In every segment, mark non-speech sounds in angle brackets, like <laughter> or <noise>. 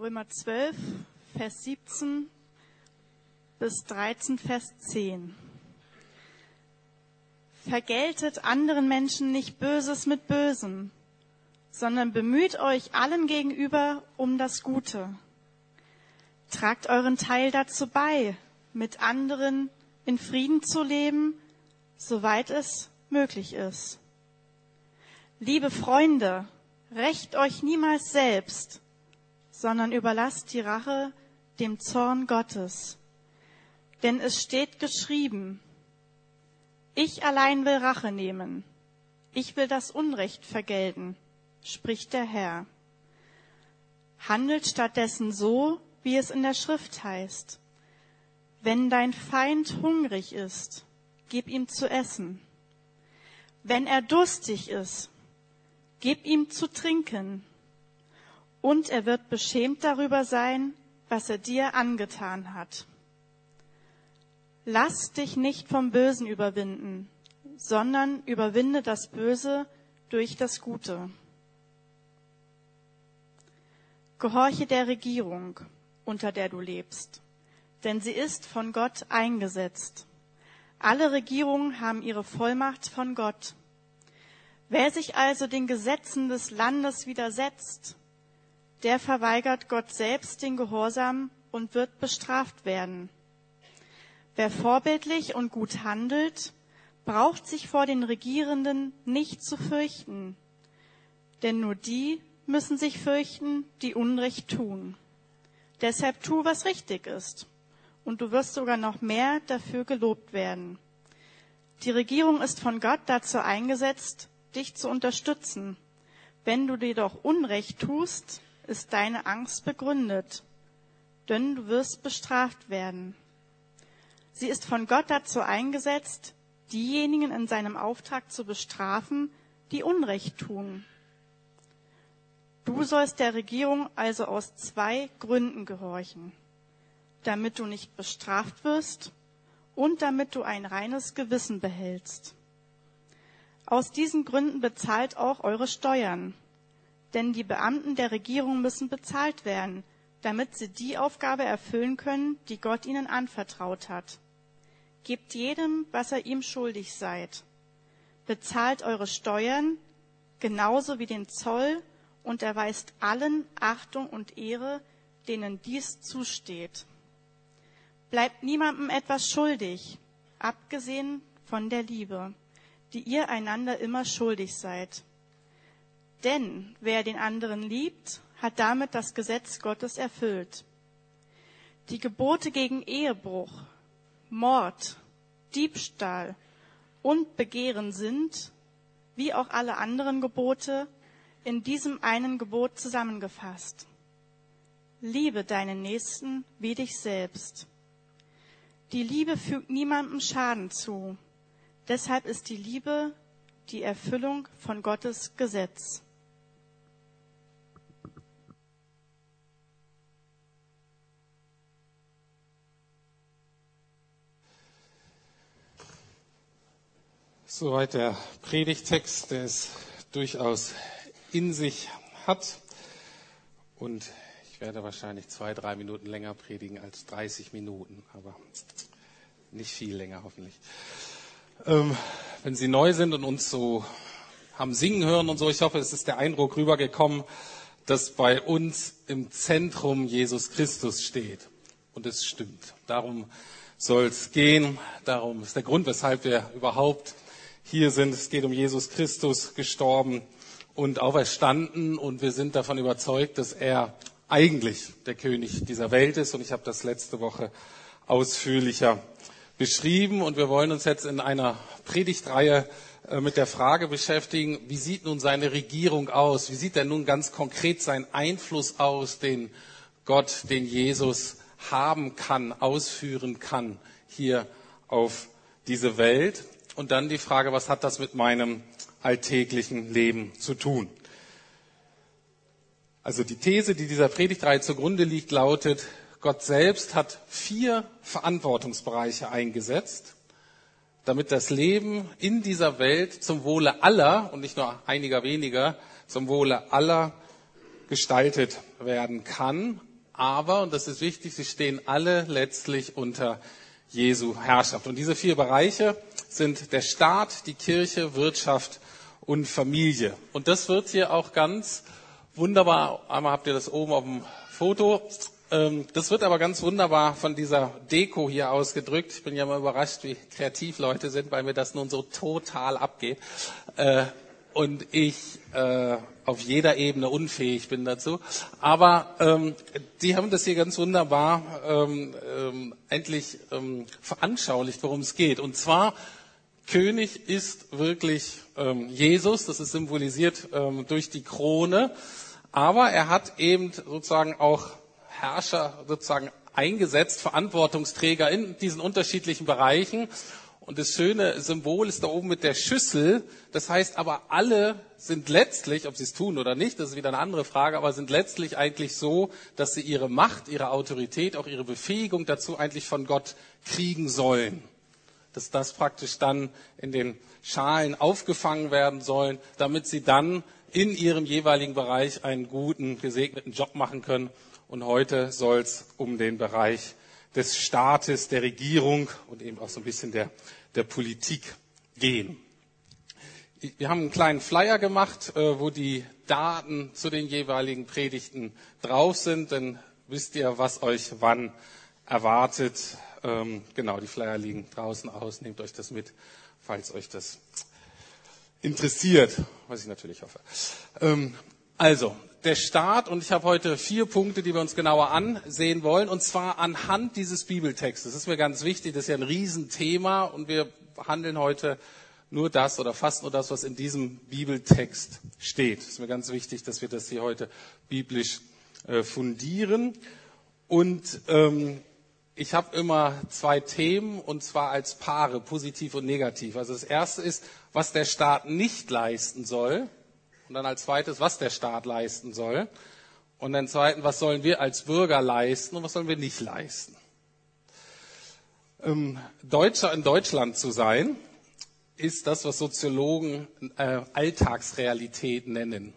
Römer 12, Vers 17 bis 13, Vers 10. Vergeltet anderen Menschen nicht Böses mit Bösem, sondern bemüht euch allen gegenüber um das Gute. Tragt euren Teil dazu bei, mit anderen in Frieden zu leben, soweit es möglich ist. Liebe Freunde, rächt euch niemals selbst, sondern überlasst die Rache dem Zorn Gottes. Denn es steht geschrieben, ich allein will Rache nehmen. Ich will das Unrecht vergelten, spricht der Herr. Handelt stattdessen so, wie es in der Schrift heißt. Wenn dein Feind hungrig ist, gib ihm zu essen. Wenn er durstig ist, gib ihm zu trinken. Und er wird beschämt darüber sein, was er dir angetan hat. Lass dich nicht vom Bösen überwinden, sondern überwinde das Böse durch das Gute. Gehorche der Regierung, unter der du lebst, denn sie ist von Gott eingesetzt. Alle Regierungen haben ihre Vollmacht von Gott. Wer sich also den Gesetzen des Landes widersetzt, der verweigert Gott selbst den Gehorsam und wird bestraft werden. Wer vorbildlich und gut handelt, braucht sich vor den Regierenden nicht zu fürchten, denn nur die müssen sich fürchten, die Unrecht tun. Deshalb tu, was richtig ist, und du wirst sogar noch mehr dafür gelobt werden. Die Regierung ist von Gott dazu eingesetzt, dich zu unterstützen. Wenn du dir doch Unrecht tust, ist deine Angst begründet, denn du wirst bestraft werden. Sie ist von Gott dazu eingesetzt, diejenigen in seinem Auftrag zu bestrafen, die Unrecht tun. Du sollst der Regierung also aus zwei Gründen gehorchen. Damit du nicht bestraft wirst und damit du ein reines Gewissen behältst. Aus diesen Gründen bezahlt auch eure Steuern. Denn die Beamten der Regierung müssen bezahlt werden, damit sie die Aufgabe erfüllen können, die Gott ihnen anvertraut hat. Gebt jedem, was er ihm schuldig seid. Bezahlt eure Steuern, genauso wie den Zoll, und erweist allen Achtung und Ehre, denen dies zusteht. Bleibt niemandem etwas schuldig, abgesehen von der Liebe, die ihr einander immer schuldig seid. Denn wer den anderen liebt, hat damit das Gesetz Gottes erfüllt. Die Gebote gegen Ehebruch, Mord, Diebstahl und Begehren sind, wie auch alle anderen Gebote, in diesem einen Gebot zusammengefasst. Liebe deinen Nächsten wie dich selbst. Die Liebe fügt niemandem Schaden zu. Deshalb ist die Liebe die Erfüllung von Gottes Gesetz. Soweit der Predigtext, der es durchaus in sich hat. Und ich werde wahrscheinlich zwei, drei Minuten länger predigen als 30 Minuten, aber nicht viel länger hoffentlich. Ähm, wenn Sie neu sind und uns so haben singen hören und so, ich hoffe, es ist der Eindruck rübergekommen, dass bei uns im Zentrum Jesus Christus steht. Und es stimmt. Darum soll es gehen. Darum ist der Grund, weshalb wir überhaupt hier sind. Es geht um Jesus Christus gestorben und auferstanden und wir sind davon überzeugt, dass er eigentlich der König dieser Welt ist und ich habe das letzte Woche ausführlicher beschrieben und wir wollen uns jetzt in einer Predigtreihe äh, mit der Frage beschäftigen, wie sieht nun seine Regierung aus? Wie sieht denn nun ganz konkret sein Einfluss aus, den Gott, den Jesus haben kann, ausführen kann hier auf diese Welt? Und dann die Frage, was hat das mit meinem alltäglichen Leben zu tun? Also die These, die dieser Predigtreihe zugrunde liegt, lautet, Gott selbst hat vier Verantwortungsbereiche eingesetzt, damit das Leben in dieser Welt zum Wohle aller und nicht nur einiger weniger, zum Wohle aller gestaltet werden kann aber, und das ist wichtig, sie stehen alle letztlich unter Jesu Herrschaft. Und diese vier Bereiche sind der Staat, die Kirche, Wirtschaft und Familie. Und das wird hier auch ganz wunderbar, einmal habt ihr das oben auf dem Foto, ähm, das wird aber ganz wunderbar von dieser Deko hier ausgedrückt. Ich bin ja mal überrascht, wie kreativ Leute sind, weil mir das nun so total abgeht. Äh, und ich äh, auf jeder Ebene unfähig bin dazu. Aber ähm, die haben das hier ganz wunderbar ähm, ähm, endlich ähm, veranschaulicht, worum es geht. Und zwar, König ist wirklich ähm, Jesus, das ist symbolisiert ähm, durch die Krone. Aber er hat eben sozusagen auch Herrscher sozusagen eingesetzt, Verantwortungsträger in diesen unterschiedlichen Bereichen. Und das schöne Symbol ist da oben mit der Schüssel. Das heißt aber, alle sind letztlich, ob sie es tun oder nicht, das ist wieder eine andere Frage, aber sind letztlich eigentlich so, dass sie ihre Macht, ihre Autorität, auch ihre Befähigung dazu eigentlich von Gott kriegen sollen. Dass das praktisch dann in den Schalen aufgefangen werden sollen, damit sie dann in ihrem jeweiligen Bereich einen guten, gesegneten Job machen können und heute soll es um den Bereich des Staates, der Regierung und eben auch so ein bisschen der, der Politik gehen. Wir haben einen kleinen Flyer gemacht, äh, wo die Daten zu den jeweiligen Predigten drauf sind. Dann wisst ihr, was euch wann erwartet. Ähm, genau, die Flyer liegen draußen aus. Nehmt euch das mit, falls euch das interessiert, was ich natürlich hoffe. Ähm, also, der Staat, und ich habe heute vier Punkte, die wir uns genauer ansehen wollen, und zwar anhand dieses Bibeltextes. Das ist mir ganz wichtig, das ist ja ein Riesenthema, und wir behandeln heute nur das oder fast nur das, was in diesem Bibeltext steht. Es ist mir ganz wichtig, dass wir das hier heute biblisch äh, fundieren. Und ähm, ich habe immer zwei Themen, und zwar als Paare, positiv und negativ. Also das erste ist, was der Staat nicht leisten soll. Und dann als zweites, was der Staat leisten soll. Und dann zweitens, was sollen wir als Bürger leisten und was sollen wir nicht leisten. Ähm, Deutscher in Deutschland zu sein, ist das, was Soziologen äh, Alltagsrealität nennen.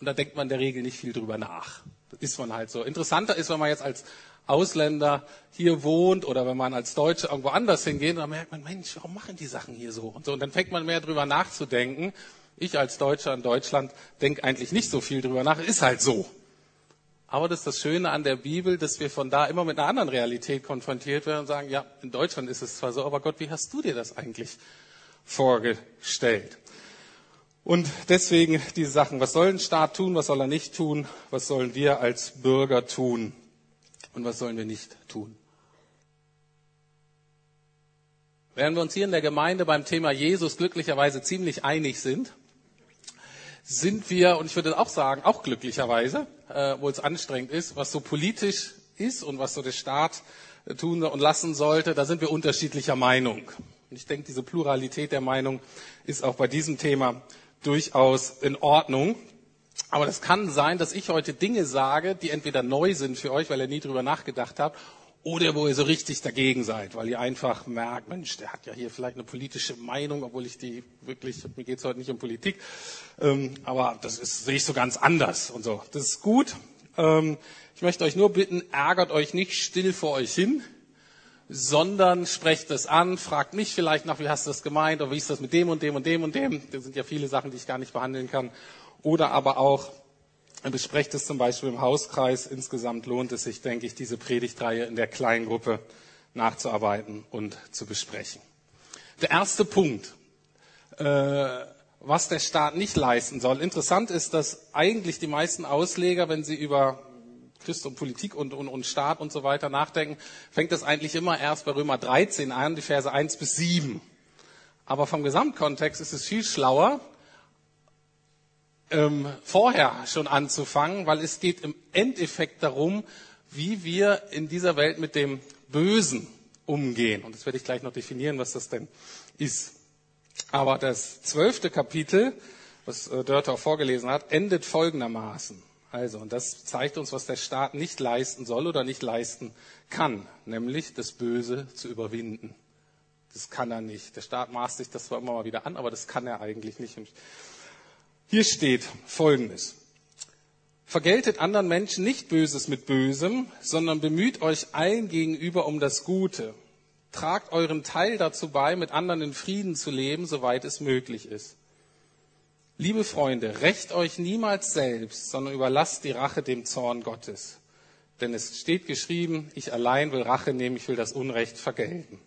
Und da denkt man in der Regel nicht viel drüber nach. Das ist man halt so. Interessanter ist, wenn man jetzt als Ausländer hier wohnt oder wenn man als Deutsche irgendwo anders hingeht, dann merkt man, Mensch, warum machen die Sachen hier so? Und so. Und dann fängt man mehr drüber nachzudenken ich als Deutscher in Deutschland denke eigentlich nicht so viel drüber nach, ist halt so. Aber das ist das Schöne an der Bibel, dass wir von da immer mit einer anderen Realität konfrontiert werden und sagen, ja, in Deutschland ist es zwar so, aber Gott, wie hast du dir das eigentlich vorgestellt? Und deswegen diese Sachen, was soll ein Staat tun, was soll er nicht tun, was sollen wir als Bürger tun und was sollen wir nicht tun? Während wir uns hier in der Gemeinde beim Thema Jesus glücklicherweise ziemlich einig sind, sind wir, und ich würde auch sagen, auch glücklicherweise, äh, wo es anstrengend ist, was so politisch ist und was so der Staat äh, tun und lassen sollte, da sind wir unterschiedlicher Meinung. Und ich denke, diese Pluralität der Meinung ist auch bei diesem Thema durchaus in Ordnung. Aber das kann sein, dass ich heute Dinge sage, die entweder neu sind für euch, weil ihr nie drüber nachgedacht habt, oder wo ihr so richtig dagegen seid, weil ihr einfach merkt, Mensch, der hat ja hier vielleicht eine politische Meinung, obwohl ich die wirklich, mir geht es heute nicht um Politik, ähm, aber das ist, sehe ich so ganz anders und so. Das ist gut. Ähm, ich möchte euch nur bitten, ärgert euch nicht still vor euch hin, sondern sprecht es an, fragt mich vielleicht nach, wie hast du das gemeint, oder wie ist das mit dem und dem und dem und dem. Das sind ja viele Sachen, die ich gar nicht behandeln kann. Oder aber auch, besprecht es zum Beispiel im Hauskreis. Insgesamt lohnt es sich, denke ich, diese Predigtreihe in der Kleingruppe nachzuarbeiten und zu besprechen. Der erste Punkt, äh, was der Staat nicht leisten soll. Interessant ist, dass eigentlich die meisten Ausleger, wenn sie über Christ und Politik und, und, und Staat und so weiter nachdenken, fängt das eigentlich immer erst bei Römer 13 an, die Verse 1 bis 7. Aber vom Gesamtkontext ist es viel schlauer, ähm, vorher schon anzufangen, weil es geht im Endeffekt darum, wie wir in dieser Welt mit dem Bösen umgehen. Und das werde ich gleich noch definieren, was das denn ist. Aber das zwölfte Kapitel, was äh, auch vorgelesen hat, endet folgendermaßen. Also, und das zeigt uns, was der Staat nicht leisten soll oder nicht leisten kann, nämlich das Böse zu überwinden. Das kann er nicht. Der Staat maßt sich das zwar immer mal wieder an, aber das kann er eigentlich nicht. Hier steht Folgendes. Vergeltet anderen Menschen nicht Böses mit Bösem, sondern bemüht euch allen gegenüber um das Gute. Tragt euren Teil dazu bei, mit anderen in Frieden zu leben, soweit es möglich ist. Liebe Freunde, rächt euch niemals selbst, sondern überlasst die Rache dem Zorn Gottes. Denn es steht geschrieben, ich allein will Rache nehmen, ich will das Unrecht vergelten.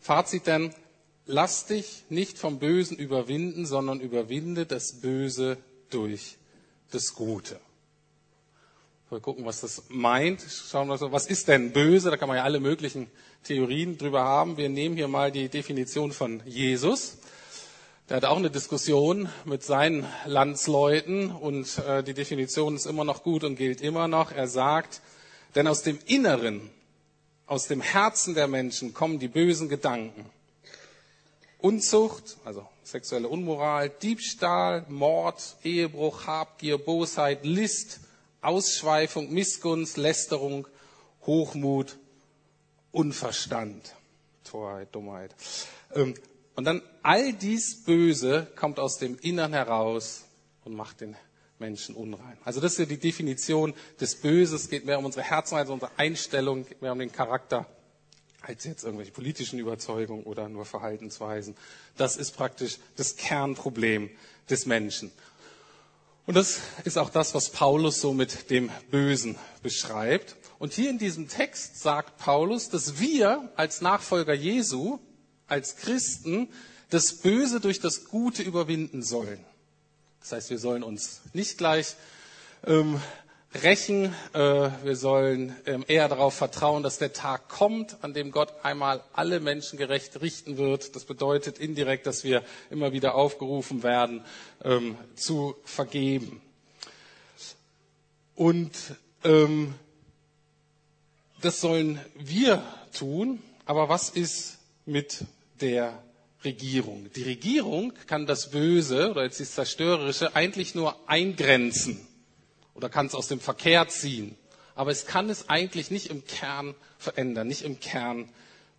Fazit denn, lass dich nicht vom Bösen überwinden, sondern überwinde das Böse durch das Gute. Wir gucken, was das meint. Schauen wir mal, was ist denn böse? Da kann man ja alle möglichen Theorien drüber haben. Wir nehmen hier mal die Definition von Jesus. Der hat auch eine Diskussion mit seinen Landsleuten und äh, die Definition ist immer noch gut und gilt immer noch. Er sagt, denn aus dem Inneren, aus dem Herzen der Menschen kommen die bösen Gedanken. Unzucht, also sexuelle Unmoral, Diebstahl, Mord, Ehebruch, Habgier, Bosheit, List, Ausschweifung, Missgunst, Lästerung, Hochmut, Unverstand, Torheit, Dummheit. Ähm, und dann all dies Böse kommt aus dem Innern heraus und macht den Menschen unrein. Also das ist ja die Definition des Böses. Es geht mehr um unsere Herzensweise, unsere Einstellung, geht mehr um den Charakter als jetzt irgendwelche politischen Überzeugungen oder nur Verhaltensweisen. Das ist praktisch das Kernproblem des Menschen. Und das ist auch das, was Paulus so mit dem Bösen beschreibt. Und hier in diesem Text sagt Paulus, dass wir als Nachfolger Jesu als Christen das Böse durch das Gute überwinden sollen. Das heißt, wir sollen uns nicht gleich ähm, rächen, äh, wir sollen ähm, eher darauf vertrauen, dass der Tag kommt, an dem Gott einmal alle Menschen gerecht richten wird. Das bedeutet indirekt, dass wir immer wieder aufgerufen werden, ähm, zu vergeben. Und ähm, das sollen wir tun, aber was ist mit der Regierung. Die Regierung kann das Böse oder jetzt das Zerstörerische eigentlich nur eingrenzen oder kann es aus dem Verkehr ziehen. Aber es kann es eigentlich nicht im Kern verändern, nicht im Kern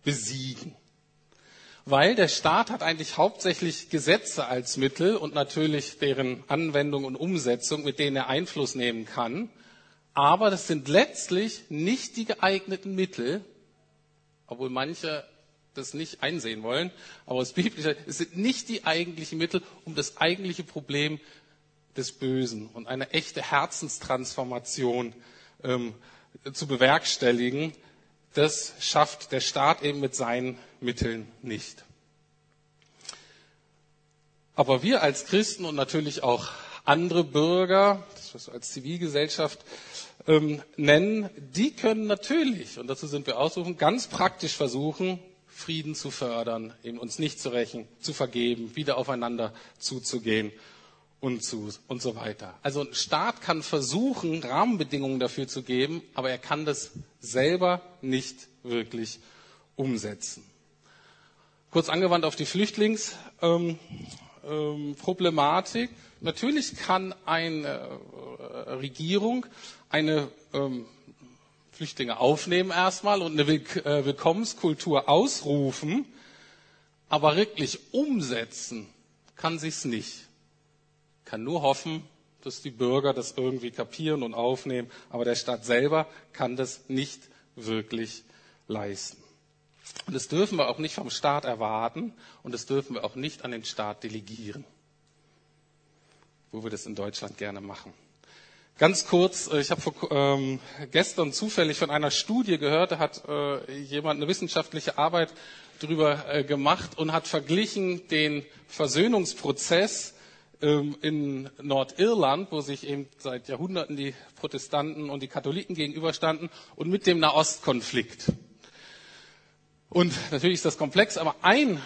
besiegen. Weil der Staat hat eigentlich hauptsächlich Gesetze als Mittel und natürlich deren Anwendung und Umsetzung, mit denen er Einfluss nehmen kann. Aber das sind letztlich nicht die geeigneten Mittel, obwohl manche das nicht einsehen wollen, aber aus biblischer, es sind nicht die eigentlichen Mittel, um das eigentliche Problem des Bösen und eine echte Herzenstransformation ähm, zu bewerkstelligen. Das schafft der Staat eben mit seinen Mitteln nicht. Aber wir als Christen und natürlich auch andere Bürger, das wir als Zivilgesellschaft ähm, nennen, die können natürlich, und dazu sind wir ausrufen, ganz praktisch versuchen, Frieden zu fördern, eben uns nicht zu rächen, zu vergeben, wieder aufeinander zuzugehen und, zu, und so weiter. Also ein Staat kann versuchen, Rahmenbedingungen dafür zu geben, aber er kann das selber nicht wirklich umsetzen. Kurz angewandt auf die Flüchtlingsproblematik. Ähm, ähm, Natürlich kann eine äh, Regierung eine ähm, Flüchtlinge aufnehmen erstmal und eine äh, Willkommenskultur ausrufen, aber wirklich umsetzen kann sich's nicht. Kann nur hoffen, dass die Bürger das irgendwie kapieren und aufnehmen, aber der Staat selber kann das nicht wirklich leisten. Und das dürfen wir auch nicht vom Staat erwarten und das dürfen wir auch nicht an den Staat delegieren, wo wir das in Deutschland gerne machen. Ganz kurz, äh, ich habe ähm, gestern zufällig von einer Studie gehört, da hat äh, jemand eine wissenschaftliche Arbeit darüber äh, gemacht und hat verglichen den Versöhnungsprozess in Nordirland, wo sich eben seit Jahrhunderten die Protestanten und die Katholiken gegenüberstanden, und mit dem Nahostkonflikt. Und natürlich ist das komplex, aber ein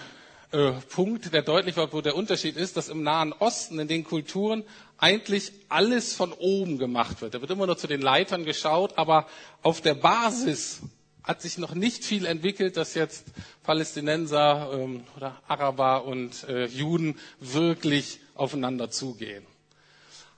äh, Punkt, der deutlich wird, wo der Unterschied ist, dass im Nahen Osten, in den Kulturen, eigentlich alles von oben gemacht wird. Da wird immer nur zu den Leitern geschaut, aber auf der Basis hat sich noch nicht viel entwickelt, dass jetzt Palästinenser ähm, oder Araber und äh, Juden wirklich aufeinander zugehen.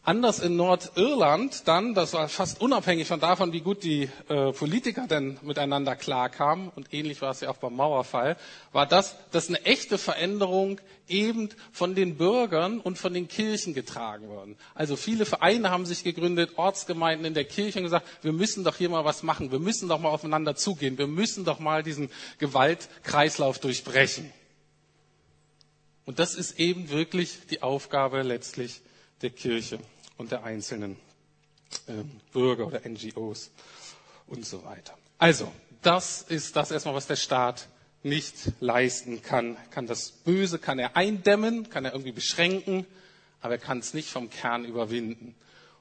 Anders in Nordirland dann, das war fast unabhängig von davon, wie gut die äh, Politiker denn miteinander klarkamen, und ähnlich war es ja auch beim Mauerfall, war das, dass eine echte Veränderung eben von den Bürgern und von den Kirchen getragen worden. Also viele Vereine haben sich gegründet, Ortsgemeinden in der Kirche und gesagt, wir müssen doch hier mal was machen, wir müssen doch mal aufeinander zugehen, wir müssen doch mal diesen Gewaltkreislauf durchbrechen. Und das ist eben wirklich die Aufgabe letztlich der Kirche und der einzelnen äh, Bürger oder NGOs und so weiter. Also, das ist das erstmal, was der Staat nicht leisten kann. Kann das Böse, kann er eindämmen, kann er irgendwie beschränken, aber er kann es nicht vom Kern überwinden.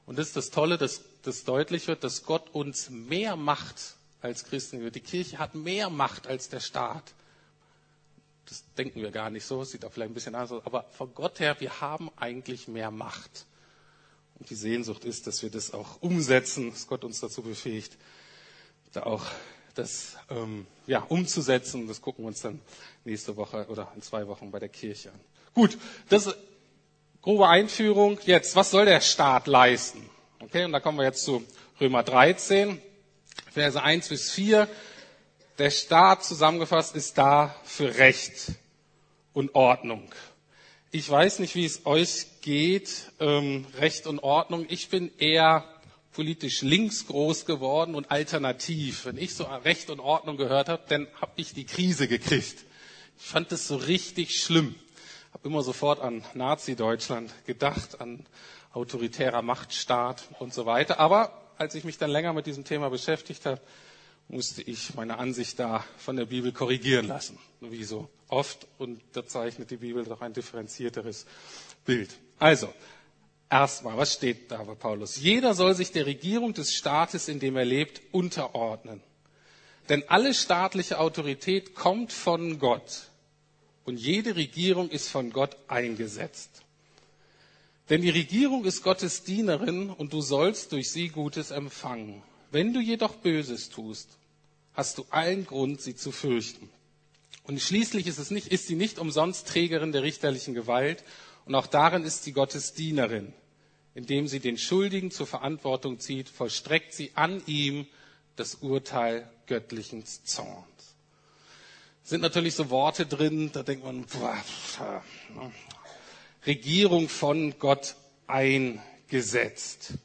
Und das ist das Tolle, dass das deutlich wird, dass Gott uns mehr Macht als Christen. Die Kirche hat mehr Macht als der Staat. Das denken wir gar nicht so, sieht auch vielleicht ein bisschen anders aus, aber von Gott her, wir haben eigentlich mehr Macht. Und die Sehnsucht ist, dass wir das auch umsetzen, dass Gott uns dazu befähigt, da auch das ähm, ja, umzusetzen. Das gucken wir uns dann nächste Woche oder in zwei Wochen bei der Kirche an. Gut, das ist grobe Einführung. Jetzt, was soll der Staat leisten? Okay, und da kommen wir jetzt zu Römer 13, Verse 1 bis 4. Der Staat zusammengefasst ist da für Recht und Ordnung. Ich weiß nicht, wie es euch geht, ähm, Recht und Ordnung. Ich bin eher politisch links groß geworden und alternativ. Wenn ich so Recht und Ordnung gehört habe, dann habe ich die Krise gekriegt. Ich fand das so richtig schlimm. Habe immer sofort an Nazi-Deutschland gedacht, an autoritärer Machtstaat und so weiter. Aber als ich mich dann länger mit diesem Thema beschäftigt habe, musste ich meine Ansicht da von der Bibel korrigieren lassen. Wie so oft. Und da zeichnet die Bibel doch ein differenzierteres Bild. Also, erstmal, was steht da bei Paulus? Jeder soll sich der Regierung des Staates, in dem er lebt, unterordnen. Denn alle staatliche Autorität kommt von Gott. Und jede Regierung ist von Gott eingesetzt. Denn die Regierung ist Gottes Dienerin und du sollst durch sie Gutes empfangen. Wenn du jedoch Böses tust, hast du allen Grund, sie zu fürchten. Und schließlich ist, es nicht, ist sie nicht umsonst Trägerin der richterlichen Gewalt und auch darin ist sie Gottes Dienerin. Indem sie den Schuldigen zur Verantwortung zieht, vollstreckt sie an ihm das Urteil göttlichen Zorns. Sind natürlich so Worte drin, da denkt man, boah? Regierung von Gott eingesetzt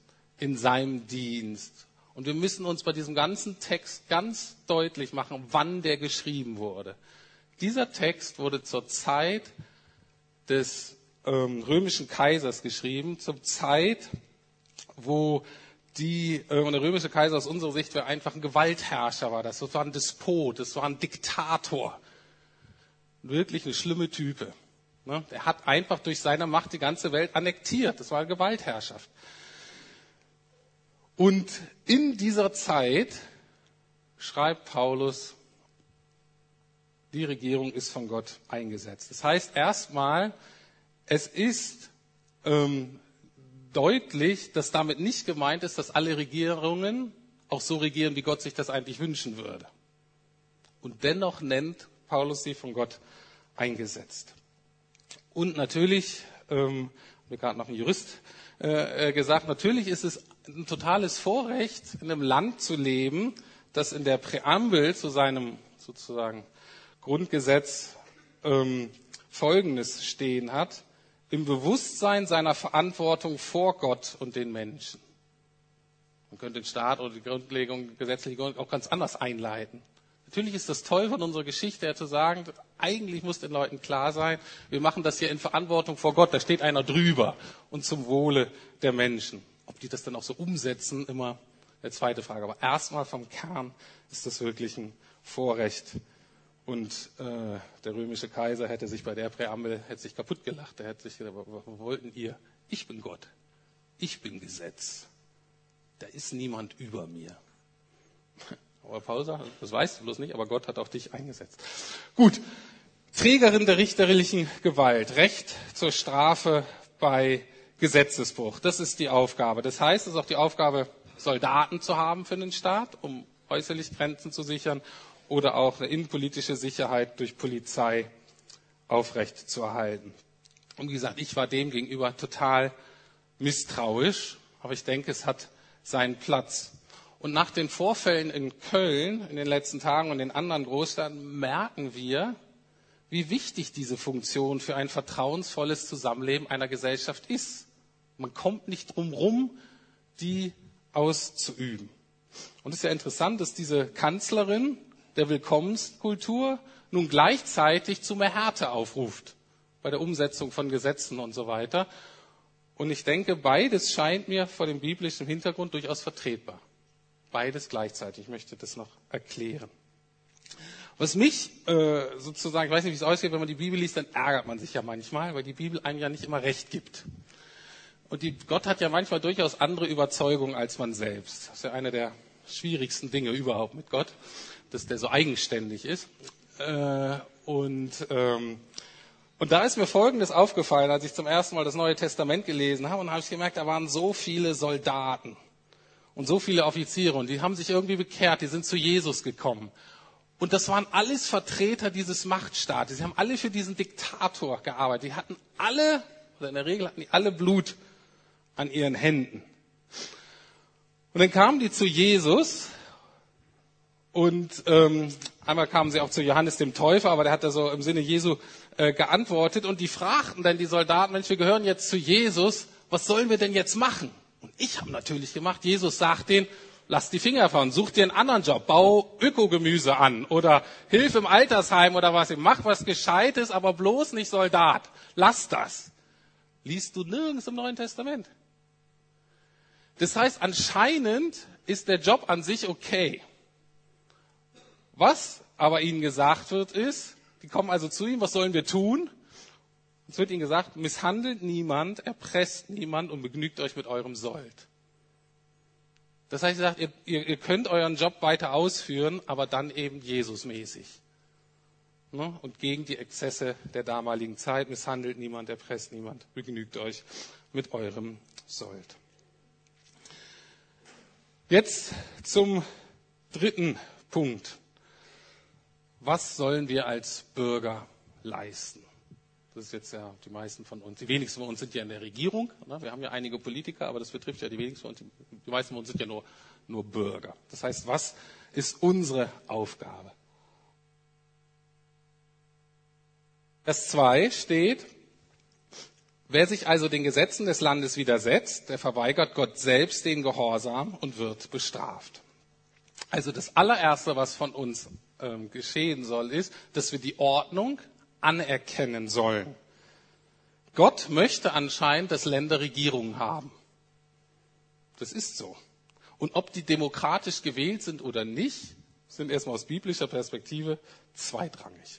in seinem Dienst. Und wir müssen uns bei diesem ganzen Text ganz deutlich machen, wann der geschrieben wurde. Dieser Text wurde zur Zeit des ähm, römischen Kaisers geschrieben, zur Zeit, wo die, äh, der römische Kaiser aus unserer Sicht war einfach ein Gewaltherrscher war. Das war ein Despot, das war ein Diktator. Wirklich eine schlimme Type. Ne? Er hat einfach durch seine Macht die ganze Welt annektiert. Das war eine Gewaltherrschaft. Und in dieser Zeit schreibt Paulus, die Regierung ist von Gott eingesetzt. Das heißt erstmal, es ist ähm, deutlich, dass damit nicht gemeint ist, dass alle Regierungen auch so regieren, wie Gott sich das eigentlich wünschen würde. Und dennoch nennt Paulus sie von Gott eingesetzt. Und natürlich, ähm, mir gerade noch ein Jurist äh, äh, gesagt, natürlich ist es ein totales Vorrecht, in einem Land zu leben, das in der Präambel zu seinem sozusagen Grundgesetz ähm, Folgendes stehen hat, im Bewusstsein seiner Verantwortung vor Gott und den Menschen. Man könnte den Staat oder die Grundlegung, gesetzliche Grundlegung auch ganz anders einleiten. Natürlich ist das toll von unserer Geschichte her zu sagen, eigentlich muss den Leuten klar sein, wir machen das hier in Verantwortung vor Gott, da steht einer drüber und zum Wohle der Menschen. Ob die das dann auch so umsetzen, immer eine zweite Frage. Aber erstmal vom Kern ist das wirklich ein Vorrecht. Und äh, der römische Kaiser hätte sich bei der Präambel hätte sich kaputt gelacht. Er hätte sich gedacht, was wollten ihr? Ich bin Gott. Ich bin Gesetz. Da ist niemand über mir. <laughs> Aber Paul sagt, das weißt du bloß nicht, aber Gott hat auch dich eingesetzt. Gut. Trägerin der richterlichen Gewalt. Recht zur Strafe bei Gesetzesbruch. Das ist die Aufgabe. Das heißt, es ist auch die Aufgabe, Soldaten zu haben für den Staat, um äußerlich Grenzen zu sichern oder auch eine innenpolitische Sicherheit durch Polizei aufrecht zu erhalten. Und wie gesagt, ich war dem gegenüber total misstrauisch, aber ich denke, es hat seinen Platz. Und nach den Vorfällen in Köln in den letzten Tagen und in anderen Großstädten merken wir, wie wichtig diese Funktion für ein vertrauensvolles Zusammenleben einer Gesellschaft ist. Man kommt nicht drum rum, die auszuüben. Und es ist ja interessant, dass diese Kanzlerin der Willkommenskultur nun gleichzeitig zu mehr Härte aufruft bei der Umsetzung von Gesetzen und so weiter. Und ich denke, beides scheint mir vor dem biblischen Hintergrund durchaus vertretbar. Beides gleichzeitig. Ich möchte das noch erklären. Was mich äh, sozusagen, ich weiß nicht, wie es aussieht, wenn man die Bibel liest, dann ärgert man sich ja manchmal, weil die Bibel einem ja nicht immer recht gibt. Und die, Gott hat ja manchmal durchaus andere Überzeugungen als man selbst. Das ist ja eine der schwierigsten Dinge überhaupt mit Gott, dass der so eigenständig ist. Äh, und, ähm, und da ist mir Folgendes aufgefallen, als ich zum ersten Mal das Neue Testament gelesen habe, und habe ich gemerkt, da waren so viele Soldaten und so viele Offiziere, und die haben sich irgendwie bekehrt, die sind zu Jesus gekommen. Und das waren alles Vertreter dieses Machtstaates. Sie haben alle für diesen Diktator gearbeitet. Die hatten alle, oder in der Regel hatten die alle Blut an ihren Händen. Und dann kamen die zu Jesus und ähm, einmal kamen sie auch zu Johannes dem Täufer, aber der hat da so im Sinne Jesu äh, geantwortet und die fragten dann die Soldaten, Mensch, wir gehören jetzt zu Jesus, was sollen wir denn jetzt machen? Und ich habe natürlich gemacht, Jesus sagt denen, lass die Finger von, such dir einen anderen Job, bau Ökogemüse an oder hilf im Altersheim oder was, mach was Gescheites, aber bloß nicht Soldat. Lass das. Liest du nirgends im Neuen Testament. Das heißt, anscheinend ist der Job an sich okay. Was aber ihnen gesagt wird, ist, die kommen also zu ihm, was sollen wir tun? Es wird ihnen gesagt, misshandelt niemand, erpresst niemand und begnügt euch mit eurem Sold. Das heißt, ihr, sagt, ihr, ihr könnt euren Job weiter ausführen, aber dann eben Jesusmäßig. Ne? Und gegen die Exzesse der damaligen Zeit misshandelt niemand, erpresst niemand, begnügt euch mit eurem Sold. Jetzt zum dritten Punkt. Was sollen wir als Bürger leisten? Das ist jetzt ja die meisten von uns. Die wenigsten von uns sind ja in der Regierung. Ne? Wir haben ja einige Politiker, aber das betrifft ja die wenigsten von uns. Die meisten von uns sind ja nur, nur Bürger. Das heißt, was ist unsere Aufgabe? Vers 2 steht, Wer sich also den Gesetzen des Landes widersetzt, der verweigert Gott selbst den Gehorsam und wird bestraft. Also das allererste, was von uns ähm, geschehen soll, ist, dass wir die Ordnung anerkennen sollen. Gott möchte anscheinend, dass Länder Regierungen haben. Das ist so. Und ob die demokratisch gewählt sind oder nicht, sind erstmal aus biblischer Perspektive zweitrangig.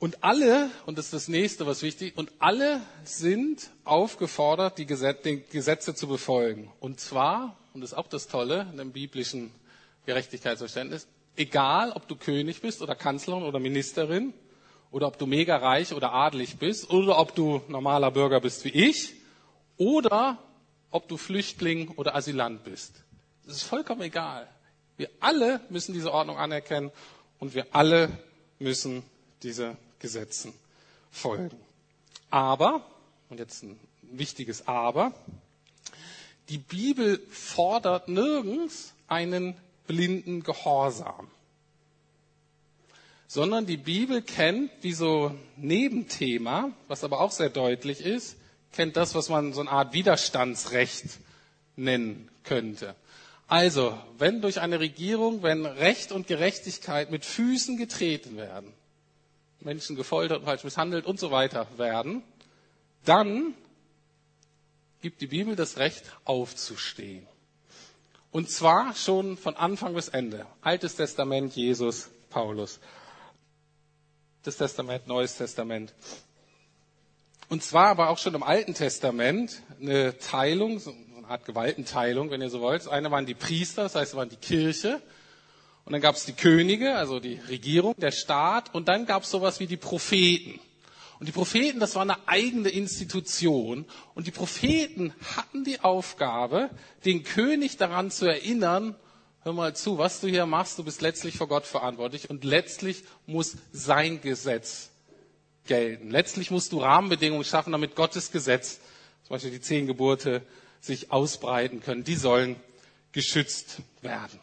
Und alle, und das ist das nächste, was wichtig, und alle sind aufgefordert, die Gesetze zu befolgen. Und zwar, und das ist auch das Tolle in dem biblischen Gerechtigkeitsverständnis, egal ob du König bist oder Kanzlerin oder Ministerin, oder ob du mega reich oder adelig bist, oder ob du normaler Bürger bist wie ich, oder ob du Flüchtling oder Asylant bist. Das ist vollkommen egal. Wir alle müssen diese Ordnung anerkennen und wir alle müssen diese Gesetzen folgen. Aber, und jetzt ein wichtiges Aber, die Bibel fordert nirgends einen blinden Gehorsam, sondern die Bibel kennt wie so Nebenthema, was aber auch sehr deutlich ist, kennt das, was man so eine Art Widerstandsrecht nennen könnte. Also, wenn durch eine Regierung, wenn Recht und Gerechtigkeit mit Füßen getreten werden, Menschen gefoltert falsch misshandelt und so weiter werden, dann gibt die Bibel das Recht aufzustehen. Und zwar schon von Anfang bis Ende. Altes Testament, Jesus, Paulus. Das Testament, Neues Testament. Und zwar aber auch schon im Alten Testament eine Teilung, so eine Art Gewaltenteilung, wenn ihr so wollt. Das eine waren die Priester, das heißt, es waren die Kirche. Und dann gab es die Könige, also die Regierung, der Staat. Und dann gab es sowas wie die Propheten. Und die Propheten, das war eine eigene Institution. Und die Propheten hatten die Aufgabe, den König daran zu erinnern, hör mal zu, was du hier machst, du bist letztlich vor Gott verantwortlich. Und letztlich muss sein Gesetz gelten. Letztlich musst du Rahmenbedingungen schaffen, damit Gottes Gesetz, zum Beispiel die zehn Gebote, sich ausbreiten können. Die sollen geschützt werden.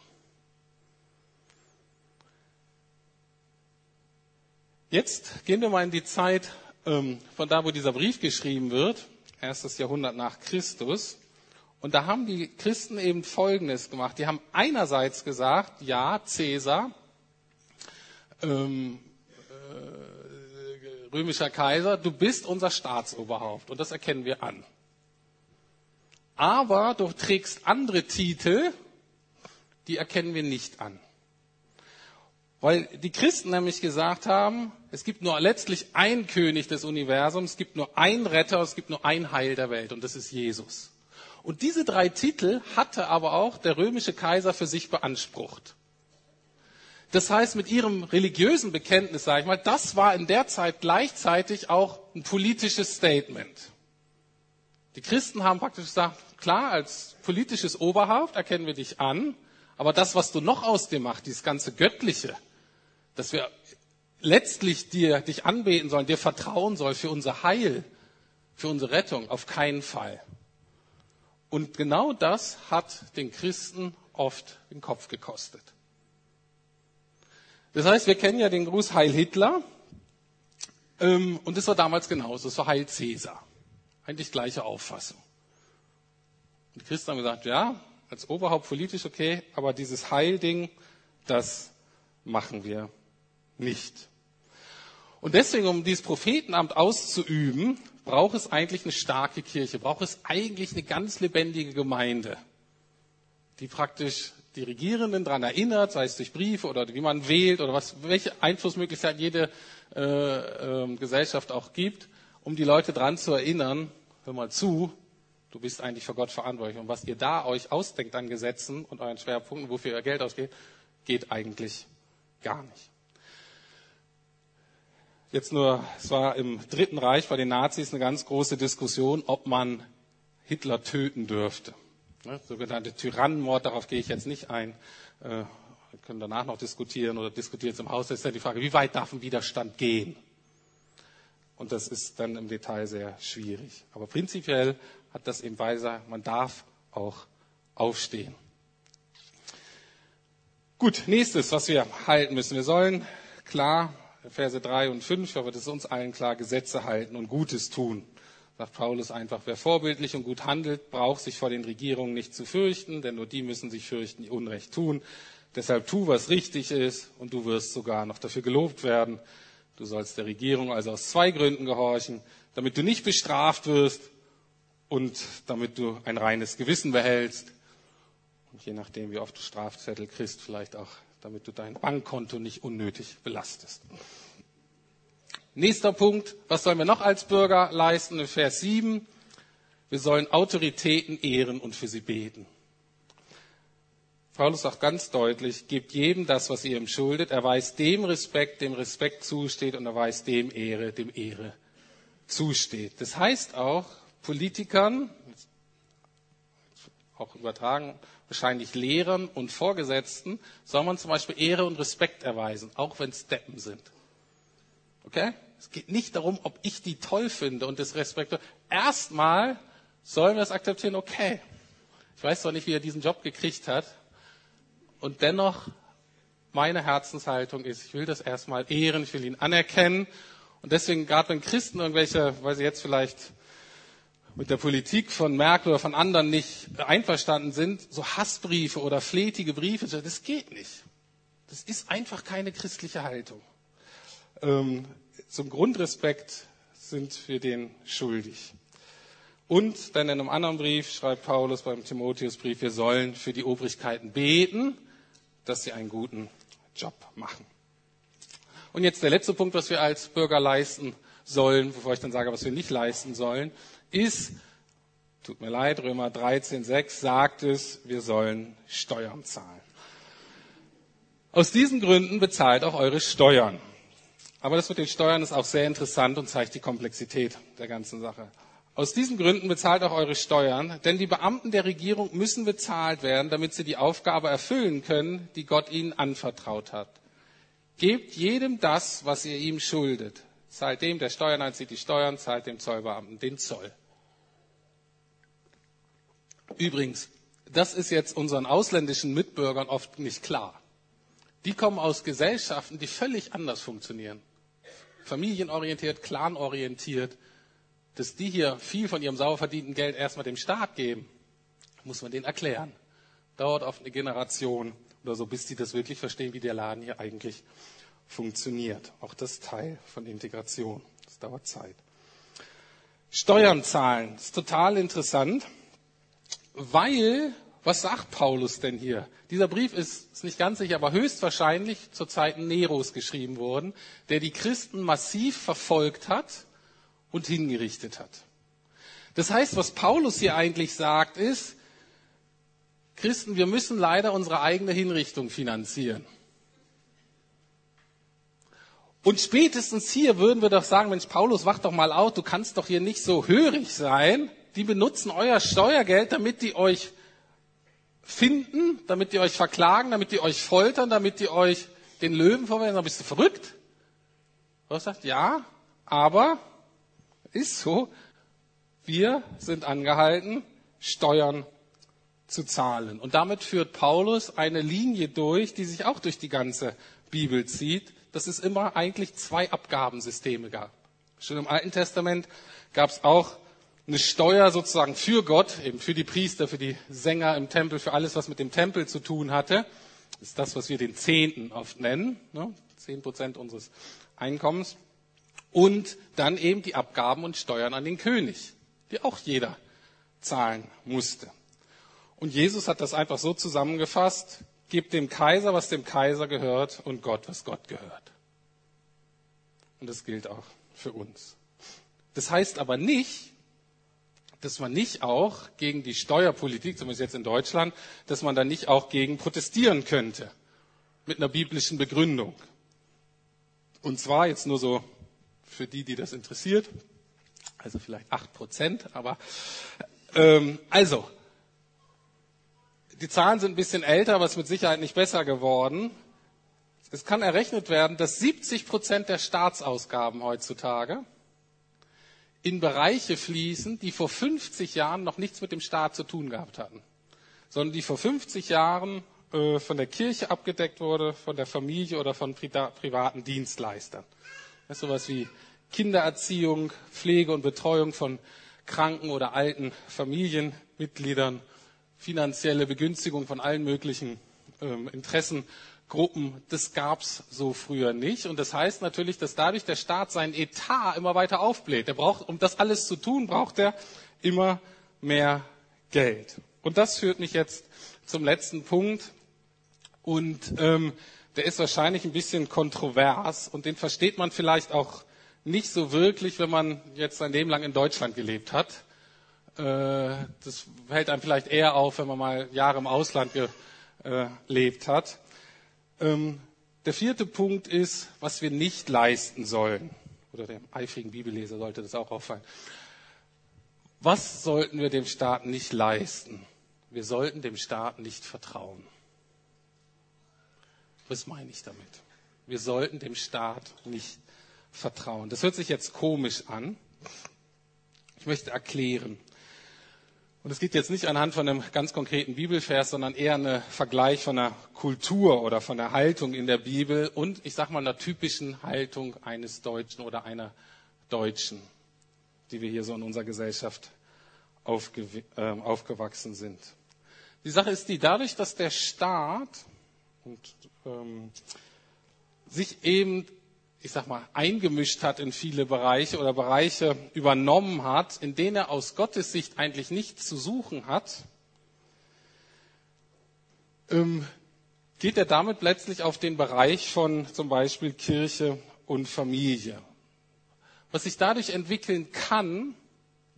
Jetzt gehen wir mal in die Zeit ähm, von da, wo dieser Brief geschrieben wird, erstes Jahrhundert nach Christus. Und da haben die Christen eben Folgendes gemacht. Die haben einerseits gesagt, ja, Cäsar, ähm, äh, römischer Kaiser, du bist unser Staatsoberhaupt und das erkennen wir an. Aber du trägst andere Titel, die erkennen wir nicht an. Weil die Christen nämlich gesagt haben, es gibt nur letztlich einen König des Universums, es gibt nur einen Retter, es gibt nur ein Heil der Welt und das ist Jesus. Und diese drei Titel hatte aber auch der römische Kaiser für sich beansprucht. Das heißt, mit ihrem religiösen Bekenntnis, sage ich mal, das war in der Zeit gleichzeitig auch ein politisches Statement. Die Christen haben praktisch gesagt, klar, als politisches Oberhaupt erkennen wir dich an, aber das, was du noch aus dir machst, dieses ganze Göttliche, dass wir letztlich dir, dich anbeten sollen, dir vertrauen sollen für unser Heil, für unsere Rettung, auf keinen Fall. Und genau das hat den Christen oft den Kopf gekostet. Das heißt, wir kennen ja den Gruß Heil Hitler. Ähm, und das war damals genauso. Es war Heil Cäsar. Eigentlich gleiche Auffassung. Und die Christen haben gesagt, ja, als Oberhaupt politisch okay, aber dieses Heilding, das machen wir nicht. Und deswegen, um dieses Prophetenamt auszuüben, braucht es eigentlich eine starke Kirche, braucht es eigentlich eine ganz lebendige Gemeinde, die praktisch die Regierenden daran erinnert, sei es durch Briefe oder wie man wählt oder was, welche Einflussmöglichkeiten jede äh, äh, Gesellschaft auch gibt, um die Leute daran zu erinnern, hör mal zu, du bist eigentlich vor Gott verantwortlich. Und was ihr da euch ausdenkt an Gesetzen und euren Schwerpunkten, wofür ihr Geld ausgeht, geht eigentlich gar nicht. Jetzt nur, es war im Dritten Reich bei den Nazis eine ganz große Diskussion, ob man Hitler töten dürfte. Ne, sogenannte Tyrannenmord, darauf gehe ich jetzt nicht ein. Äh, wir können danach noch diskutieren oder diskutieren im Haus. Das ist ja die Frage, wie weit darf ein Widerstand gehen? Und das ist dann im Detail sehr schwierig. Aber prinzipiell hat das eben weise, man darf auch aufstehen. Gut, nächstes, was wir halten müssen. Wir sollen klar Verse 3 und 5, aber das ist uns allen klar, Gesetze halten und Gutes tun. Sagt Paulus einfach, wer vorbildlich und gut handelt, braucht sich vor den Regierungen nicht zu fürchten, denn nur die müssen sich fürchten, die Unrecht tun. Deshalb tu, was richtig ist, und du wirst sogar noch dafür gelobt werden. Du sollst der Regierung also aus zwei Gründen gehorchen, damit du nicht bestraft wirst und damit du ein reines Gewissen behältst. Und je nachdem, wie oft du Strafzettel kriegst, vielleicht auch damit du dein Bankkonto nicht unnötig belastest. Nächster Punkt, was sollen wir noch als Bürger leisten? In Vers 7, wir sollen Autoritäten ehren und für sie beten. Paulus sagt ganz deutlich, gebt jedem das, was ihr ihm schuldet. Er weiß dem Respekt, dem Respekt zusteht und er weiß dem Ehre, dem Ehre zusteht. Das heißt auch, Politikern, auch übertragen wahrscheinlich Lehrern und Vorgesetzten, soll man zum Beispiel Ehre und Respekt erweisen, auch wenn es Deppen sind. Okay? Es geht nicht darum, ob ich die toll finde und das respektiere. Erstmal sollen wir es akzeptieren, okay. Ich weiß zwar nicht, wie er diesen Job gekriegt hat. Und dennoch, meine Herzenshaltung ist, ich will das erstmal ehren, ich will ihn anerkennen. Und deswegen, gerade wenn Christen irgendwelche, weil sie jetzt vielleicht mit der Politik von Merkel oder von anderen nicht einverstanden sind, so Hassbriefe oder flätige Briefe, das geht nicht. Das ist einfach keine christliche Haltung. Ähm, zum Grundrespekt sind wir den schuldig. Und dann in einem anderen Brief schreibt Paulus beim Timotheusbrief, wir sollen für die Obrigkeiten beten, dass sie einen guten Job machen. Und jetzt der letzte Punkt, was wir als Bürger leisten sollen, bevor ich dann sage, was wir nicht leisten sollen, ist, tut mir leid, Römer 13,6 sagt es, wir sollen Steuern zahlen. Aus diesen Gründen bezahlt auch eure Steuern. Aber das mit den Steuern ist auch sehr interessant und zeigt die Komplexität der ganzen Sache. Aus diesen Gründen bezahlt auch eure Steuern, denn die Beamten der Regierung müssen bezahlt werden, damit sie die Aufgabe erfüllen können, die Gott ihnen anvertraut hat. Gebt jedem das, was ihr ihm schuldet. zahlt dem, der Steuern einzieht, die Steuern, zahlt dem Zollbeamten den Zoll. Übrigens, das ist jetzt unseren ausländischen Mitbürgern oft nicht klar. Die kommen aus Gesellschaften, die völlig anders funktionieren. Familienorientiert, clanorientiert. Dass die hier viel von ihrem sauer verdienten Geld erstmal dem Staat geben, muss man denen erklären. Dauert oft eine Generation oder so, bis die das wirklich verstehen, wie der Laden hier eigentlich funktioniert. Auch das Teil von Integration. Das dauert Zeit. Steuern zahlen ist total interessant, weil, was sagt Paulus denn hier? Dieser Brief ist, ist nicht ganz sicher, aber höchstwahrscheinlich zur Zeit Neros geschrieben worden, der die Christen massiv verfolgt hat und hingerichtet hat. Das heißt, was Paulus hier eigentlich sagt, ist, Christen, wir müssen leider unsere eigene Hinrichtung finanzieren. Und spätestens hier würden wir doch sagen, Mensch, Paulus, wach doch mal auf, du kannst doch hier nicht so hörig sein. Die benutzen euer Steuergeld, damit die euch finden, damit die euch verklagen, damit die euch foltern, damit die euch den Löwen vorwerfen. Bist du verrückt? Paulus sagt, ja, aber ist so. Wir sind angehalten, Steuern zu zahlen. Und damit führt Paulus eine Linie durch, die sich auch durch die ganze Bibel zieht, dass es immer eigentlich zwei Abgabensysteme gab. Schon im Alten Testament gab es auch eine Steuer sozusagen für Gott, eben für die Priester, für die Sänger im Tempel, für alles, was mit dem Tempel zu tun hatte. Das ist das, was wir den Zehnten oft nennen, ne? zehn Prozent unseres Einkommens. Und dann eben die Abgaben und Steuern an den König, die auch jeder zahlen musste. Und Jesus hat das einfach so zusammengefasst, gebt dem Kaiser, was dem Kaiser gehört und Gott, was Gott gehört. Und das gilt auch für uns. Das heißt aber nicht, dass man nicht auch gegen die Steuerpolitik, zumindest jetzt in Deutschland, dass man da nicht auch gegen protestieren könnte. Mit einer biblischen Begründung. Und zwar jetzt nur so für die, die das interessiert. Also vielleicht acht Prozent, aber ähm, also die Zahlen sind ein bisschen älter, aber es ist mit Sicherheit nicht besser geworden. Es kann errechnet werden, dass 70 Prozent der Staatsausgaben heutzutage in Bereiche fließen, die vor 50 Jahren noch nichts mit dem Staat zu tun gehabt hatten, sondern die vor 50 Jahren äh, von der Kirche abgedeckt wurde, von der Familie oder von privaten Dienstleistern. Das ist sowas wie Kindererziehung, Pflege und Betreuung von kranken oder alten Familienmitgliedern finanzielle Begünstigung von allen möglichen ähm, Interessengruppen. Das gab es so früher nicht. Und das heißt natürlich, dass dadurch der Staat seinen Etat immer weiter aufbläht. Er braucht, um das alles zu tun, braucht er immer mehr Geld. Und das führt mich jetzt zum letzten Punkt. Und ähm, der ist wahrscheinlich ein bisschen kontrovers und den versteht man vielleicht auch nicht so wirklich, wenn man jetzt sein Leben lang in Deutschland gelebt hat. Äh, das hält einem vielleicht eher auf, wenn man mal Jahre im Ausland gelebt hat. Ähm, der vierte Punkt ist, was wir nicht leisten sollen. Oder dem eifrigen Bibelleser sollte das auch auffallen. Was sollten wir dem Staat nicht leisten? Wir sollten dem Staat nicht vertrauen. Was meine ich damit? Wir sollten dem Staat nicht vertrauen. Das hört sich jetzt komisch an. Ich möchte erklären. Und es geht jetzt nicht anhand von einem ganz konkreten Bibelvers, sondern eher ein Vergleich von der Kultur oder von der Haltung in der Bibel und ich sage mal einer typischen Haltung eines Deutschen oder einer Deutschen, die wir hier so in unserer Gesellschaft aufge äh, aufgewachsen sind. Die Sache ist die, dadurch, dass der Staat und, ähm, sich eben ich sag mal, eingemischt hat in viele Bereiche oder Bereiche übernommen hat, in denen er aus Gottes Sicht eigentlich nichts zu suchen hat, ähm, geht er damit letztlich auf den Bereich von zum Beispiel Kirche und Familie. Was sich dadurch entwickeln kann,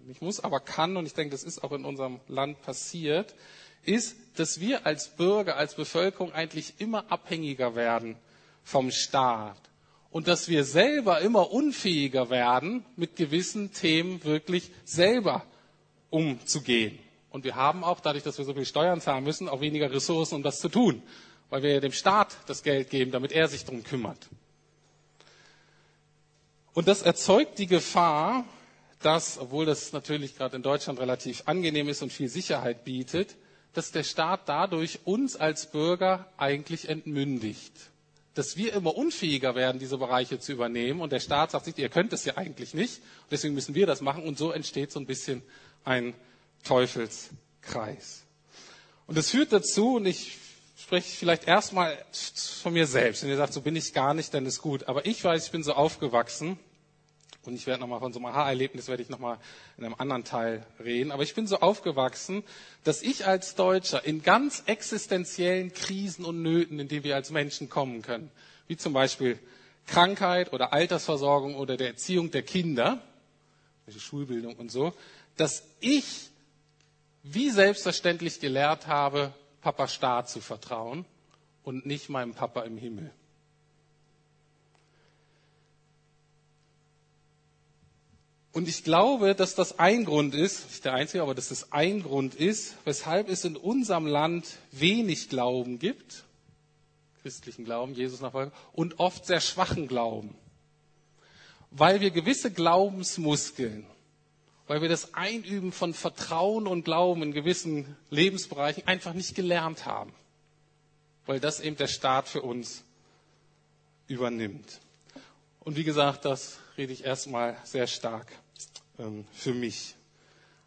ich muss aber kann, und ich denke, das ist auch in unserem Land passiert, ist, dass wir als Bürger, als Bevölkerung eigentlich immer abhängiger werden vom Staat und dass wir selber immer unfähiger werden, mit gewissen Themen wirklich selber umzugehen. Und wir haben auch, dadurch, dass wir so viel Steuern zahlen müssen, auch weniger Ressourcen, um das zu tun, weil wir ja dem Staat das Geld geben, damit er sich darum kümmert. Und das erzeugt die Gefahr, dass, obwohl das natürlich gerade in Deutschland relativ angenehm ist und viel Sicherheit bietet, dass der Staat dadurch uns als Bürger eigentlich entmündigt. Dass wir immer unfähiger werden, diese Bereiche zu übernehmen und der Staat sagt sich, ihr könnt es ja eigentlich nicht, deswegen müssen wir das machen und so entsteht so ein bisschen ein Teufelskreis. Und das führt dazu, und ich spreche vielleicht erstmal von mir selbst, und ihr sagt, so bin ich gar nicht, dann ist gut. Aber ich weiß, ich bin so aufgewachsen, und ich werde nochmal von so einem Aha-Erlebnis werde ich nochmal in einem anderen Teil reden. Aber ich bin so aufgewachsen, dass ich als Deutscher in ganz existenziellen Krisen und Nöten, in die wir als Menschen kommen können, wie zum Beispiel Krankheit oder Altersversorgung oder der Erziehung der Kinder, Schulbildung und so, dass ich wie selbstverständlich gelehrt habe, Papa Staat zu vertrauen und nicht meinem Papa im Himmel. Und ich glaube, dass das ein Grund ist, nicht der einzige, aber dass das ein Grund ist, weshalb es in unserem Land wenig Glauben gibt, christlichen Glauben, Jesus nachfolgen, und oft sehr schwachen Glauben. Weil wir gewisse Glaubensmuskeln, weil wir das Einüben von Vertrauen und Glauben in gewissen Lebensbereichen einfach nicht gelernt haben. Weil das eben der Staat für uns übernimmt. Und wie gesagt, das rede ich erstmal sehr stark ähm, für mich.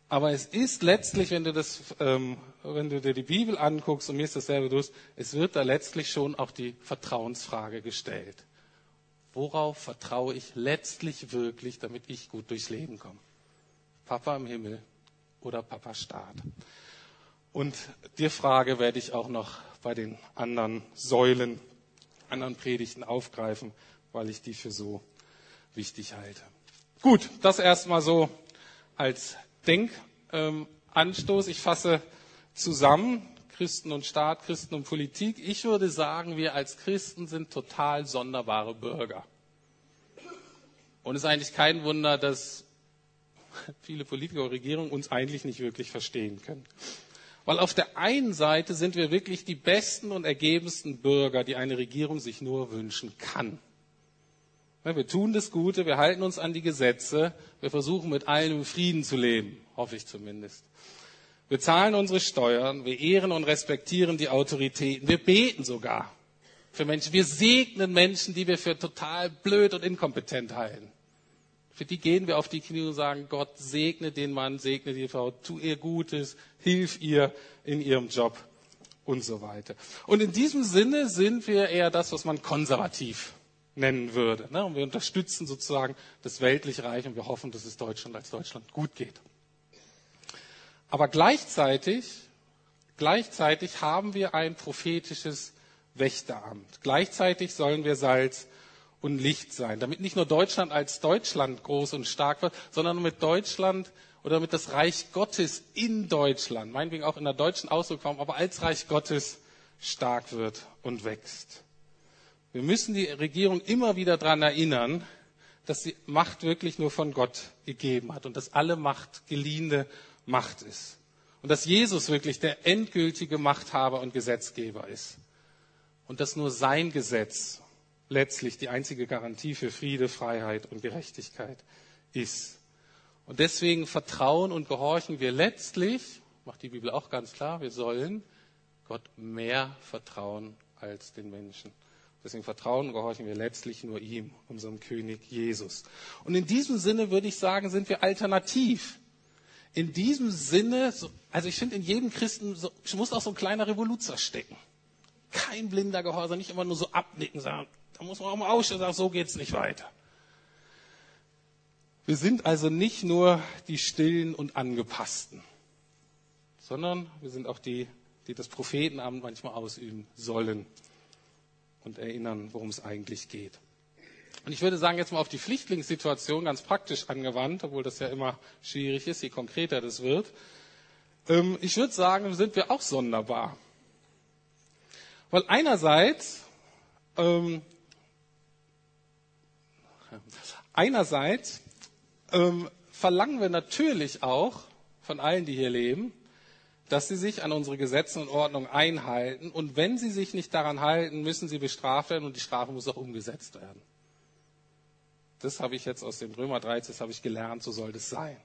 Aber es ist letztlich, wenn du, das, ähm, wenn du dir die Bibel anguckst, und mir ist dasselbe durch, es wird da letztlich schon auch die Vertrauensfrage gestellt. Worauf vertraue ich letztlich wirklich, damit ich gut durchs Leben komme? Papa im Himmel oder Papa Staat? Und die Frage werde ich auch noch bei den anderen Säulen, anderen Predigten aufgreifen, weil ich die für so wichtig halte. Gut, das erstmal so als Denkanstoß. Ich fasse zusammen. Christen und Staat, Christen und Politik. Ich würde sagen, wir als Christen sind total sonderbare Bürger. Und es ist eigentlich kein Wunder, dass <laughs> viele Politiker und Regierungen uns eigentlich nicht wirklich verstehen können. Weil auf der einen Seite sind wir wirklich die besten und ergebensten Bürger, die eine Regierung sich nur wünschen kann. Wir tun das Gute, wir halten uns an die Gesetze, wir versuchen mit allen im Frieden zu leben, hoffe ich zumindest. Wir zahlen unsere Steuern, wir ehren und respektieren die Autoritäten, wir beten sogar für Menschen, wir segnen Menschen, die wir für total blöd und inkompetent halten. Für die gehen wir auf die Knie und sagen, Gott segne den Mann, segne die Frau, tu ihr Gutes, hilf ihr in ihrem Job und so weiter. Und in diesem Sinne sind wir eher das, was man konservativ nennen würde. Ne? Und wir unterstützen sozusagen das weltliche Reich und wir hoffen, dass es Deutschland als Deutschland gut geht. Aber gleichzeitig, gleichzeitig haben wir ein prophetisches Wächteramt. Gleichzeitig sollen wir Salz und Licht sein, damit nicht nur Deutschland als Deutschland groß und stark wird, sondern damit Deutschland oder damit das Reich Gottes in Deutschland, meinetwegen auch in der deutschen Ausdrucksform, aber als Reich Gottes stark wird und wächst. Wir müssen die Regierung immer wieder daran erinnern, dass die Macht wirklich nur von Gott gegeben hat und dass alle Macht geliehene Macht ist. Und dass Jesus wirklich der endgültige Machthaber und Gesetzgeber ist. Und dass nur sein Gesetz letztlich die einzige Garantie für Friede, Freiheit und Gerechtigkeit ist. Und deswegen vertrauen und gehorchen wir letztlich, macht die Bibel auch ganz klar, wir sollen Gott mehr vertrauen als den Menschen. Deswegen vertrauen und gehorchen wir letztlich nur ihm, unserem König Jesus. Und in diesem Sinne würde ich sagen, sind wir alternativ. In diesem Sinne, also ich finde, in jedem Christen so, muss auch so ein kleiner Revoluzer stecken. Kein blinder Gehorsam, nicht immer nur so abnicken, sagen, da muss man auch mal ausstellen, sagen, so geht's nicht weiter. Wir sind also nicht nur die Stillen und Angepassten, sondern wir sind auch die, die das Prophetenamt manchmal ausüben sollen und erinnern, worum es eigentlich geht. Und ich würde sagen, jetzt mal auf die Flüchtlingssituation ganz praktisch angewandt, obwohl das ja immer schwierig ist, je konkreter das wird. Ähm, ich würde sagen, sind wir auch sonderbar. Weil einerseits, ähm, einerseits ähm, verlangen wir natürlich auch von allen, die hier leben, dass sie sich an unsere Gesetze und Ordnungen einhalten. Und wenn sie sich nicht daran halten, müssen sie bestraft werden und die Strafe muss auch umgesetzt werden. Das habe ich jetzt aus dem Römer 13, das habe ich gelernt, so soll das sein.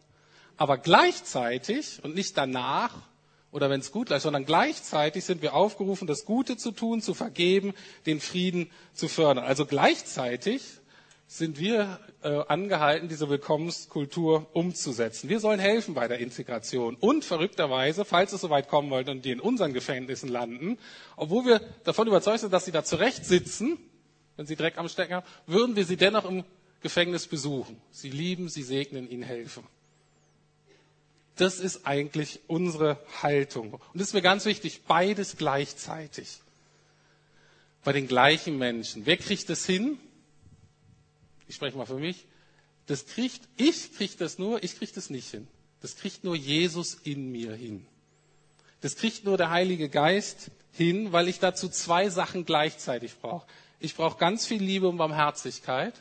Aber gleichzeitig und nicht danach oder wenn es gut läuft, sondern gleichzeitig sind wir aufgerufen, das Gute zu tun, zu vergeben, den Frieden zu fördern. Also gleichzeitig sind wir äh, angehalten, diese Willkommenskultur umzusetzen. Wir sollen helfen bei der Integration. Und verrückterweise, falls es soweit kommen wollte und die in unseren Gefängnissen landen, obwohl wir davon überzeugt sind, dass sie da zurecht sitzen, wenn sie Dreck am Stecken haben, würden wir sie dennoch im Gefängnis besuchen. Sie lieben, sie segnen, ihnen helfen. Das ist eigentlich unsere Haltung. Und das ist mir ganz wichtig, beides gleichzeitig. Bei den gleichen Menschen. Wer kriegt das hin? Ich spreche mal für mich. Das kriegt, ich kriege das nur, ich kriege das nicht hin. Das kriegt nur Jesus in mir hin. Das kriegt nur der Heilige Geist hin, weil ich dazu zwei Sachen gleichzeitig brauche. Ich brauche ganz viel Liebe und Barmherzigkeit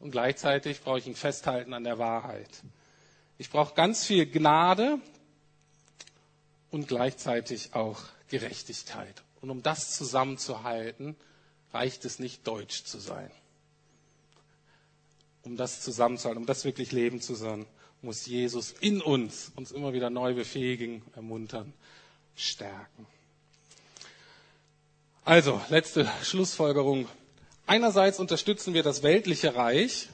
und gleichzeitig brauche ich ein Festhalten an der Wahrheit. Ich brauche ganz viel Gnade und gleichzeitig auch Gerechtigkeit. Und um das zusammenzuhalten, reicht es nicht, deutsch zu sein. Um das zusammenzuhalten, um das wirklich leben zu sein, muss Jesus in uns uns immer wieder neu befähigen, ermuntern, stärken. Also, letzte Schlussfolgerung. Einerseits unterstützen wir das weltliche Reich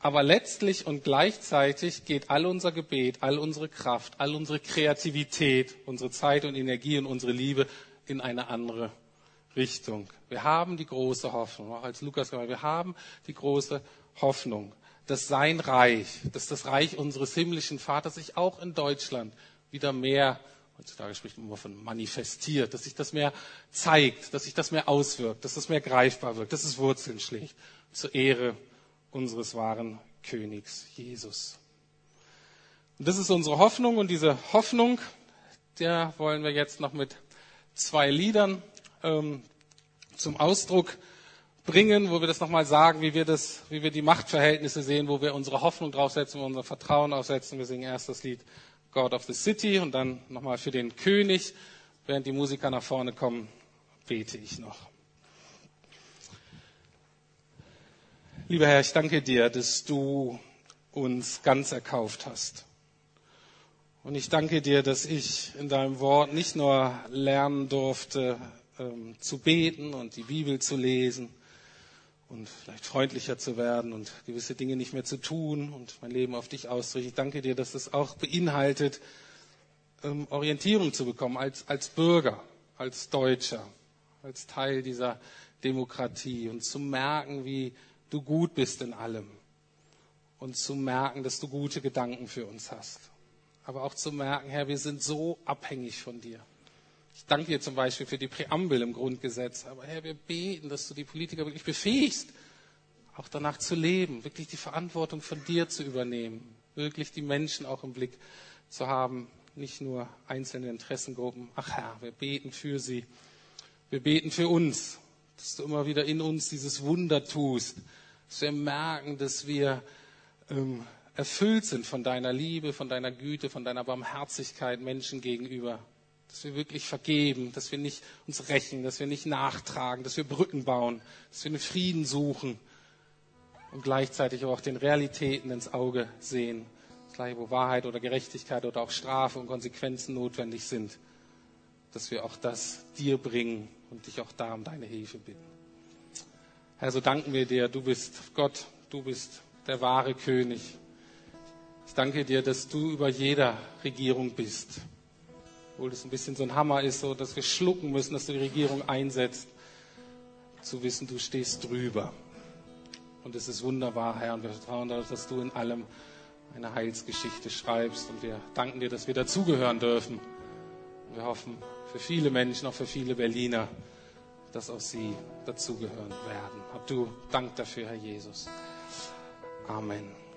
aber letztlich und gleichzeitig geht all unser Gebet, all unsere Kraft, all unsere Kreativität, unsere Zeit und Energie und unsere Liebe in eine andere Richtung. Wir haben die große Hoffnung, auch als Lukas gesagt, wir haben die große Hoffnung, dass sein Reich, dass das Reich unseres himmlischen Vaters sich auch in Deutschland wieder mehr, heutzutage spricht man immer von manifestiert, dass sich das mehr zeigt, dass sich das mehr auswirkt, dass das mehr greifbar wird, dass es Wurzeln schlägt zur Ehre unseres wahren Königs Jesus. Und das ist unsere Hoffnung und diese Hoffnung, der wollen wir jetzt noch mit zwei Liedern ähm, zum Ausdruck bringen, wo wir das nochmal sagen, wie wir das, wie wir die Machtverhältnisse sehen, wo wir unsere Hoffnung draufsetzen, wo wir unser Vertrauen aufsetzen. Wir singen erst das Lied God of the City und dann nochmal für den König. Während die Musiker nach vorne kommen, bete ich noch. Lieber Herr, ich danke dir, dass du uns ganz erkauft hast. Und ich danke dir, dass ich in deinem Wort nicht nur lernen durfte, ähm, zu beten und die Bibel zu lesen und vielleicht freundlicher zu werden und gewisse Dinge nicht mehr zu tun und mein Leben auf dich auszurichten. Ich danke dir, dass es auch beinhaltet, ähm, Orientierung zu bekommen als, als Bürger, als Deutscher, als Teil dieser Demokratie und zu merken, wie du gut bist in allem. Und zu merken, dass du gute Gedanken für uns hast. Aber auch zu merken, Herr, wir sind so abhängig von dir. Ich danke dir zum Beispiel für die Präambel im Grundgesetz. Aber Herr, wir beten, dass du die Politiker wirklich befähigst, auch danach zu leben, wirklich die Verantwortung von dir zu übernehmen, wirklich die Menschen auch im Blick zu haben, nicht nur einzelne Interessengruppen. Ach Herr, wir beten für sie. Wir beten für uns, dass du immer wieder in uns dieses Wunder tust, dass wir merken, dass wir ähm, erfüllt sind von deiner Liebe, von deiner Güte, von deiner Barmherzigkeit Menschen gegenüber. Dass wir wirklich vergeben, dass wir nicht uns rächen, dass wir nicht nachtragen, dass wir Brücken bauen, dass wir einen Frieden suchen und gleichzeitig auch den Realitäten ins Auge sehen. Gleich wo Wahrheit oder Gerechtigkeit oder auch Strafe und Konsequenzen notwendig sind, dass wir auch das dir bringen und dich auch da um deine Hilfe bitten. Herr, so danken wir dir, du bist Gott, du bist der wahre König. Ich danke dir, dass du über jeder Regierung bist. Obwohl das ein bisschen so ein Hammer ist, so dass wir schlucken müssen, dass du die Regierung einsetzt, zu wissen, du stehst drüber. Und es ist wunderbar, Herr, und wir vertrauen darauf, dass du in allem eine Heilsgeschichte schreibst. Und wir danken dir, dass wir dazugehören dürfen. Wir hoffen für viele Menschen, auch für viele Berliner, dass auch sie dazugehören werden. Hab du Dank dafür, Herr Jesus. Amen.